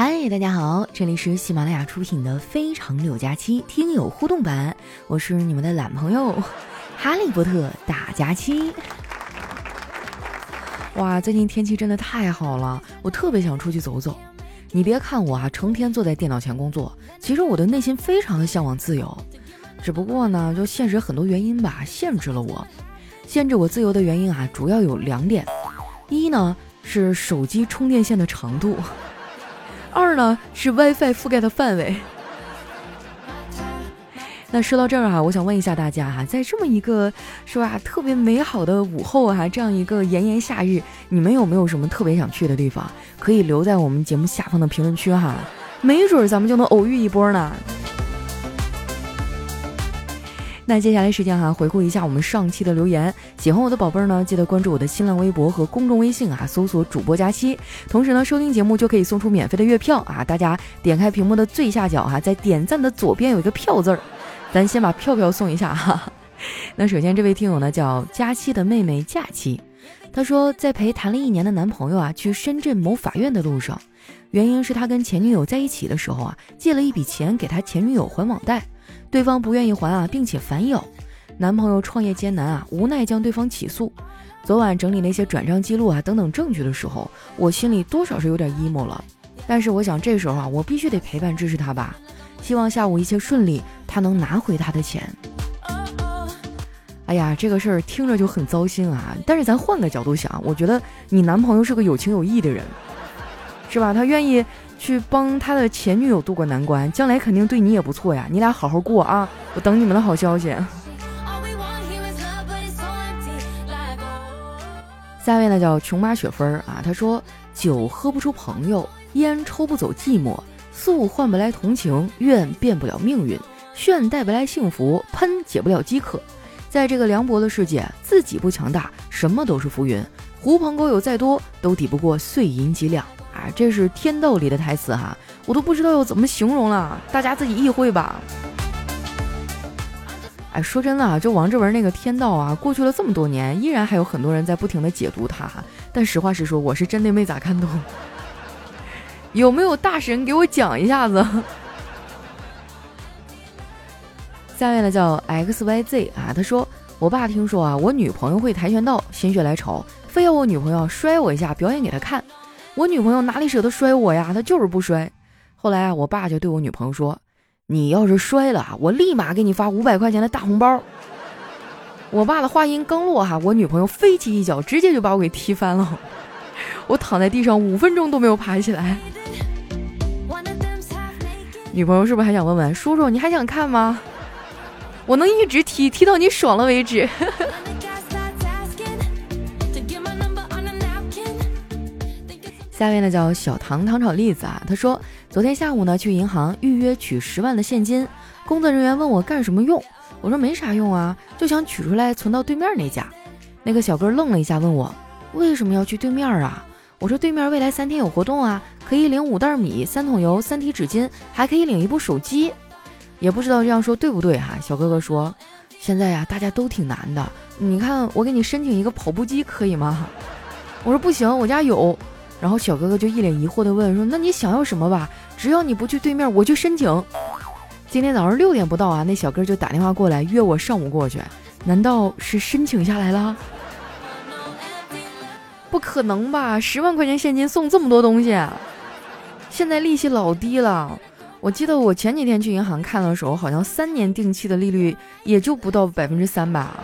嗨，大家好，这里是喜马拉雅出品的《非常六加七》听友互动版，我是你们的懒朋友 哈利波特大假期。哇，最近天气真的太好了，我特别想出去走走。你别看我啊，成天坐在电脑前工作，其实我的内心非常的向往自由。只不过呢，就现实很多原因吧，限制了我。限制我自由的原因啊，主要有两点。一呢是手机充电线的长度。二呢是 WiFi 覆盖的范围。那说到这儿啊，我想问一下大家哈，在这么一个是吧特别美好的午后哈，这样一个炎炎夏日，你们有没有什么特别想去的地方？可以留在我们节目下方的评论区哈，没准咱们就能偶遇一波呢。那接下来时间哈，回顾一下我们上期的留言。喜欢我的宝贝儿呢，记得关注我的新浪微博和公众微信啊，搜索主播佳期。同时呢，收听节目就可以送出免费的月票啊！大家点开屏幕的最下角哈，在点赞的左边有一个票字儿，咱先把票票送一下哈。那首先这位听友呢叫佳期的妹妹假期，她说在陪谈了一年的男朋友啊去深圳某法院的路上，原因是他跟前女友在一起的时候啊借了一笔钱给他前女友还网贷。对方不愿意还啊，并且反咬。男朋友创业艰难啊，无奈将对方起诉。昨晚整理那些转账记录啊等等证据的时候，我心里多少是有点 emo 了。但是我想这时候啊，我必须得陪伴支持他吧。希望下午一切顺利，他能拿回他的钱。哎呀，这个事儿听着就很糟心啊。但是咱换个角度想，我觉得你男朋友是个有情有义的人，是吧？他愿意。去帮他的前女友渡过难关，将来肯定对你也不错呀。你俩好好过啊，我等你们的好消息。下位呢叫琼妈雪芬啊，她说酒喝不出朋友，烟抽不走寂寞，素换不来同情，怨变不了命运，炫带不来幸福，喷解不了饥渴。在这个凉薄的世界，自己不强大，什么都是浮云。狐朋狗友再多，都抵不过碎银几两。啊，这是天道里的台词哈，我都不知道要怎么形容了，大家自己意会吧。哎，说真的啊，就王志文那个天道啊，过去了这么多年，依然还有很多人在不停的解读它哈。但实话实说，我是真的没咋看懂。有没有大神给我讲一下子？下面呢叫 X Y Z 啊，他说我爸听说啊，我女朋友会跆拳道，心血来潮，非要我女朋友摔我一下，表演给他看。我女朋友哪里舍得摔我呀？她就是不摔。后来啊，我爸就对我女朋友说：“你要是摔了，我立马给你发五百块钱的大红包。”我爸的话音刚落，哈，我女朋友飞起一脚，直接就把我给踢翻了。我躺在地上五分钟都没有爬起来。女朋友是不是还想问问叔叔，你还想看吗？我能一直踢踢到你爽了为止。下面呢叫小糖糖炒栗子啊，他说昨天下午呢去银行预约取十万的现金，工作人员问我干什么用，我说没啥用啊，就想取出来存到对面那家。那个小哥愣了一下，问我为什么要去对面啊？我说对面未来三天有活动啊，可以领五袋米、三桶油、三提纸巾，还可以领一部手机。也不知道这样说对不对哈？小哥哥说现在呀大家都挺难的，你看我给你申请一个跑步机可以吗？我说不行，我家有。然后小哥哥就一脸疑惑地问说：“那你想要什么吧？只要你不去对面，我去申请。”今天早上六点不到啊，那小哥就打电话过来约我上午过去。难道是申请下来了？不可能吧！十万块钱现金送这么多东西，现在利息老低了。我记得我前几天去银行看的时候，好像三年定期的利率也就不到百分之三吧。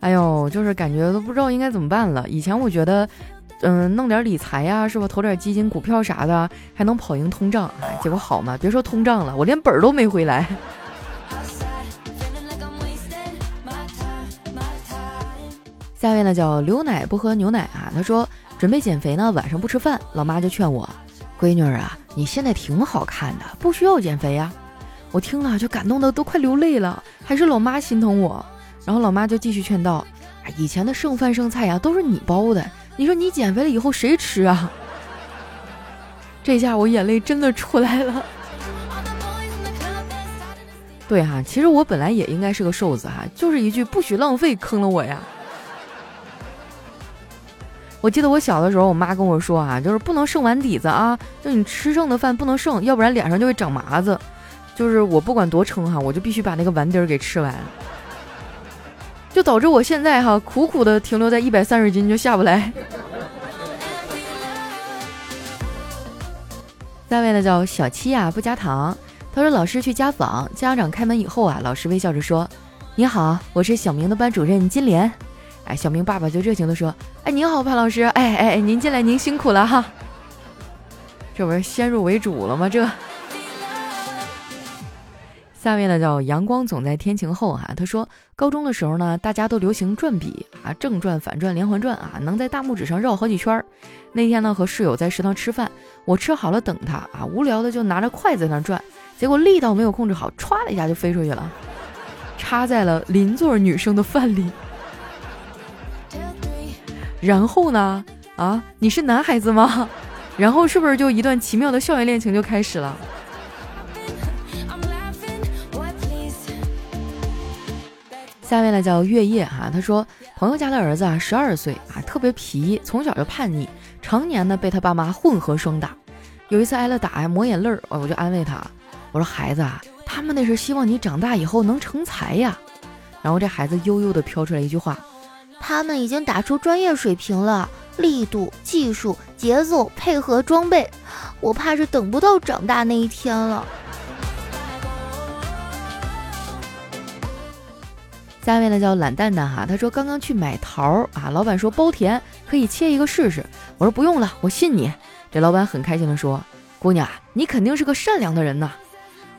哎呦，就是感觉都不知道应该怎么办了。以前我觉得，嗯，弄点理财呀，是吧？投点基金、股票啥的，还能跑赢通胀。结果好吗？别说通胀了，我连本儿都没回来。下面呢叫刘奶不喝牛奶啊，他说准备减肥呢，晚上不吃饭。老妈就劝我，闺女儿啊，你现在挺好看的，不需要减肥呀。我听了就感动的都快流泪了，还是老妈心疼我。然后老妈就继续劝道：“以前的剩饭剩菜呀，都是你包的。你说你减肥了以后谁吃啊？”这下我眼泪真的出来了。对哈，其实我本来也应该是个瘦子哈，就是一句不许浪费坑了我呀。我记得我小的时候，我妈跟我说啊，就是不能剩碗底子啊，就你吃剩的饭不能剩，要不然脸上就会长麻子。就是我不管多撑哈，我就必须把那个碗底儿给吃完，就导致我现在哈苦苦的停留在一百三十斤就下不来。下位呢叫小七啊，不加糖。他说老师去家访，家长开门以后啊，老师微笑着说：“你好，我是小明的班主任金莲。”哎，小明爸爸就热情的说：“哎，您好，潘老师，哎哎哎，您进来，您辛苦了哈。”这不是先入为主了吗？这。下面呢叫阳光总在天晴后哈，他说高中的时候呢，大家都流行转笔啊，正转、反转、连环转啊，能在大拇指上绕好几圈儿。那天呢和室友在食堂吃饭，我吃好了等他啊，无聊的就拿着筷子在那转，结果力道没有控制好，歘的一下就飞出去了，插在了邻座女生的饭里。然后呢啊，你是男孩子吗？然后是不是就一段奇妙的校园恋情就开始了？下面呢叫月夜哈，他说朋友家的儿子啊，十二岁啊，特别皮，从小就叛逆，常年呢被他爸妈混合双打。有一次挨了打呀，抹眼泪儿，我就安慰他，我说孩子啊，他们那是希望你长大以后能成才呀。然后这孩子悠悠的飘出来一句话，他们已经打出专业水平了，力度、技术、节奏、配合、装备，我怕是等不到长大那一天了。下面呢叫懒蛋蛋哈，他说刚刚去买桃啊，老板说包甜，可以切一个试试。我说不用了，我信你。这老板很开心的说：“姑娘，你肯定是个善良的人呐。”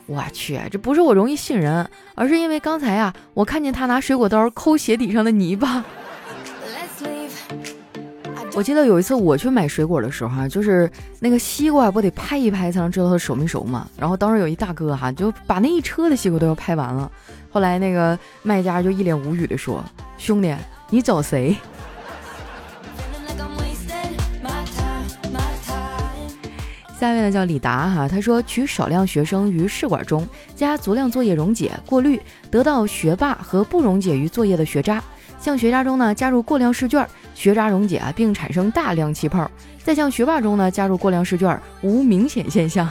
我去，这不是我容易信人，而是因为刚才啊，我看见他拿水果刀抠鞋底上的泥巴。我记得有一次我去买水果的时候哈，就是那个西瓜不得拍一拍才能知道它熟没熟嘛。然后当时有一大哥哈，就把那一车的西瓜都要拍完了。后来那个卖家就一脸无语的说：“兄弟，你找谁？”下面呢叫李达哈，他说取少量学生于试管中，加足量作业溶解过滤，得到学霸和不溶解于作业的学渣。向学渣中呢加入过量试卷，学渣溶解啊，并产生大量气泡；再向学霸中呢加入过量试卷，无明显现象。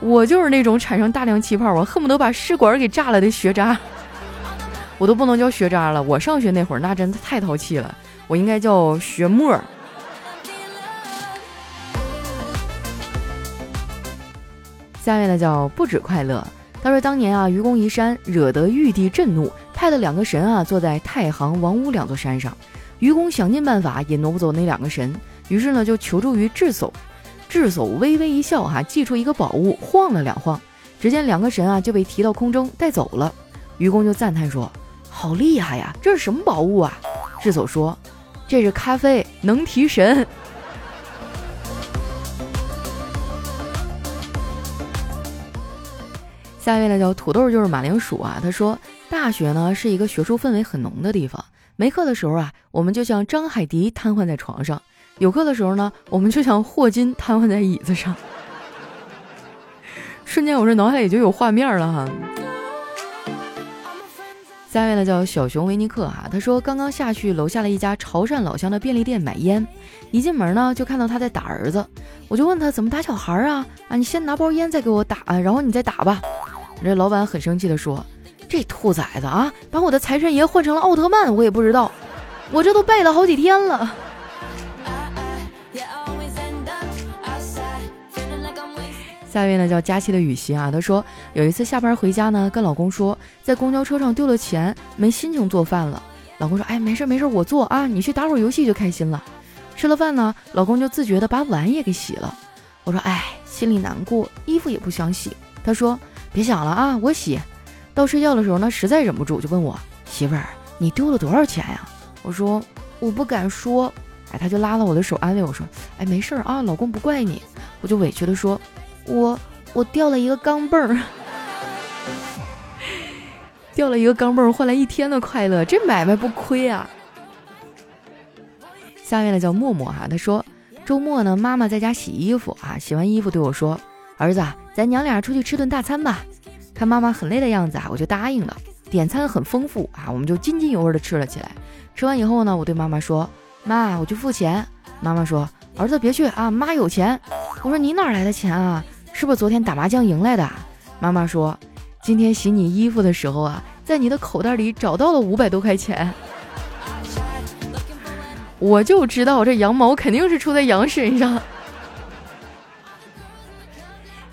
我就是那种产生大量气泡，我恨不得把试管给炸了的学渣。我都不能叫学渣了，我上学那会儿那真的太淘气了，我应该叫学沫。下面呢叫不止快乐，他说当年啊愚公移山，惹得玉帝震怒。派了两个神啊，坐在太行、王屋两座山上。愚公想尽办法也挪不走那两个神，于是呢就求助于智叟。智叟微微一笑，哈，祭出一个宝物，晃了两晃，只见两个神啊就被提到空中带走了。愚公就赞叹说：“好厉害呀，这是什么宝物啊？”智叟说：“这是咖啡，能提神。”下一位呢叫土豆，就是马铃薯啊。他说。大学呢是一个学术氛围很浓的地方，没课的时候啊，我们就像张海迪瘫痪在床上；有课的时候呢，我们就像霍金瘫痪在椅子上。瞬间，我这脑海里就有画面了哈。下一位呢叫小熊维尼克哈，他说刚刚下去楼下了一家潮汕老乡的便利店买烟，一进门呢就看到他在打儿子，我就问他怎么打小孩啊？啊，你先拿包烟再给我打，然后你再打吧。这老板很生气的说。这兔崽子啊，把我的财神爷换成了奥特曼，我也不知道，我这都背了好几天了。下一位呢叫佳期的雨欣啊，她说有一次下班回家呢，跟老公说在公交车上丢了钱，没心情做饭了。老公说：“哎，没事没事，我做啊，你去打会儿游戏就开心了。”吃了饭呢，老公就自觉的把碗也给洗了。我说：“哎，心里难过，衣服也不想洗。”他说：“别想了啊，我洗。”到睡觉的时候呢，实在忍不住就问我媳妇儿：“你丢了多少钱呀？”我说：“我不敢说。”哎，他就拉了我的手安慰我说：“哎，没事儿啊，老公不怪你。”我就委屈的说：“我我掉了一个钢镚儿，掉了一个钢镚儿换来一天的快乐，这买卖不亏啊。”下面呢叫默默哈，他说周末呢妈妈在家洗衣服啊，洗完衣服对我说：“儿子，咱娘俩出去吃顿大餐吧。”看妈妈很累的样子啊，我就答应了。点餐很丰富啊，我们就津津有味的吃了起来。吃完以后呢，我对妈妈说：“妈，我去付钱。”妈妈说：“儿子别去啊，妈有钱。”我说：“你哪来的钱啊？是不是昨天打麻将赢来的？”妈妈说：“今天洗你衣服的时候啊，在你的口袋里找到了五百多块钱。”我就知道这羊毛肯定是出在羊身上。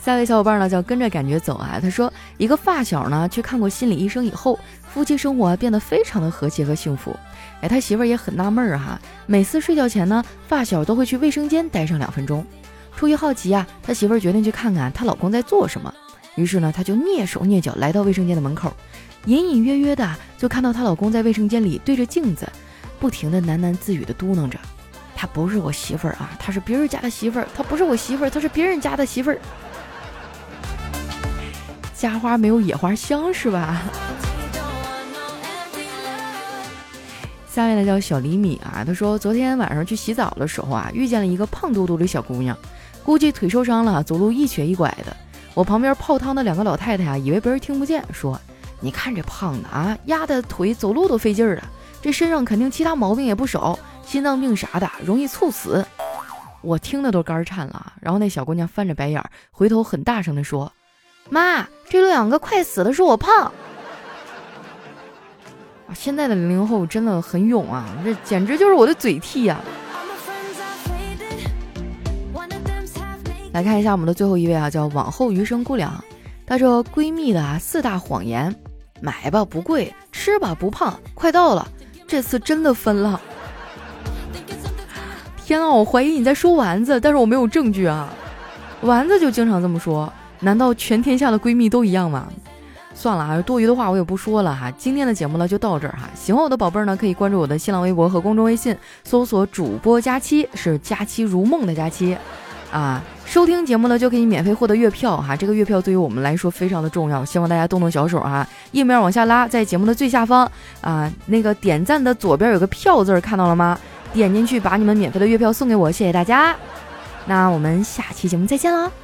下一位小伙伴呢叫跟着感觉走啊，他说一个发小呢去看过心理医生以后，夫妻生活变得非常的和谐和幸福。哎，他媳妇儿也很纳闷儿哈，每次睡觉前呢，发小都会去卫生间待上两分钟。出于好奇啊，他媳妇儿决定去看看她老公在做什么。于是呢，他就蹑手蹑脚来到卫生间的门口，隐隐约约的就看到她老公在卫生间里对着镜子。不停的喃喃自语的嘟囔着：“她不是我媳妇儿啊，她是别人家的媳妇儿。她不是我媳妇儿，她是别人家的媳妇儿。家花没有野花香是吧？”下面呢叫小厘米啊，他说昨天晚上去洗澡的时候啊，遇见了一个胖嘟嘟的小姑娘，估计腿受伤了，走路一瘸一拐的。我旁边泡汤的两个老太太啊，以为别人听不见，说：“你看这胖的啊，压的腿走路都费劲儿了。”这身上肯定其他毛病也不少，心脏病啥的，容易猝死。我听的都肝颤了。然后那小姑娘翻着白眼，回头很大声的说：“妈，这两个快死的是我胖。”现在的零零后真的很勇啊，这简直就是我的嘴替呀！来看一下我们的最后一位啊，叫往后余生姑娘。她说：“闺蜜的啊四大谎言，买吧不贵，吃吧不胖，快到了。”这次真的分了！天啊，我怀疑你在说丸子，但是我没有证据啊。丸子就经常这么说，难道全天下的闺蜜都一样吗？算了啊，多余的话我也不说了哈。今天的节目呢就到这儿哈。喜欢我的宝贝儿呢，可以关注我的新浪微博和公众微信，搜索主播佳期，是佳期如梦的佳期。啊，收听节目呢就可以免费获得月票哈，这个月票对于我们来说非常的重要，希望大家动动小手哈，页面往下拉，在节目的最下方啊，那个点赞的左边有个票字，看到了吗？点进去把你们免费的月票送给我，谢谢大家。那我们下期节目再见了。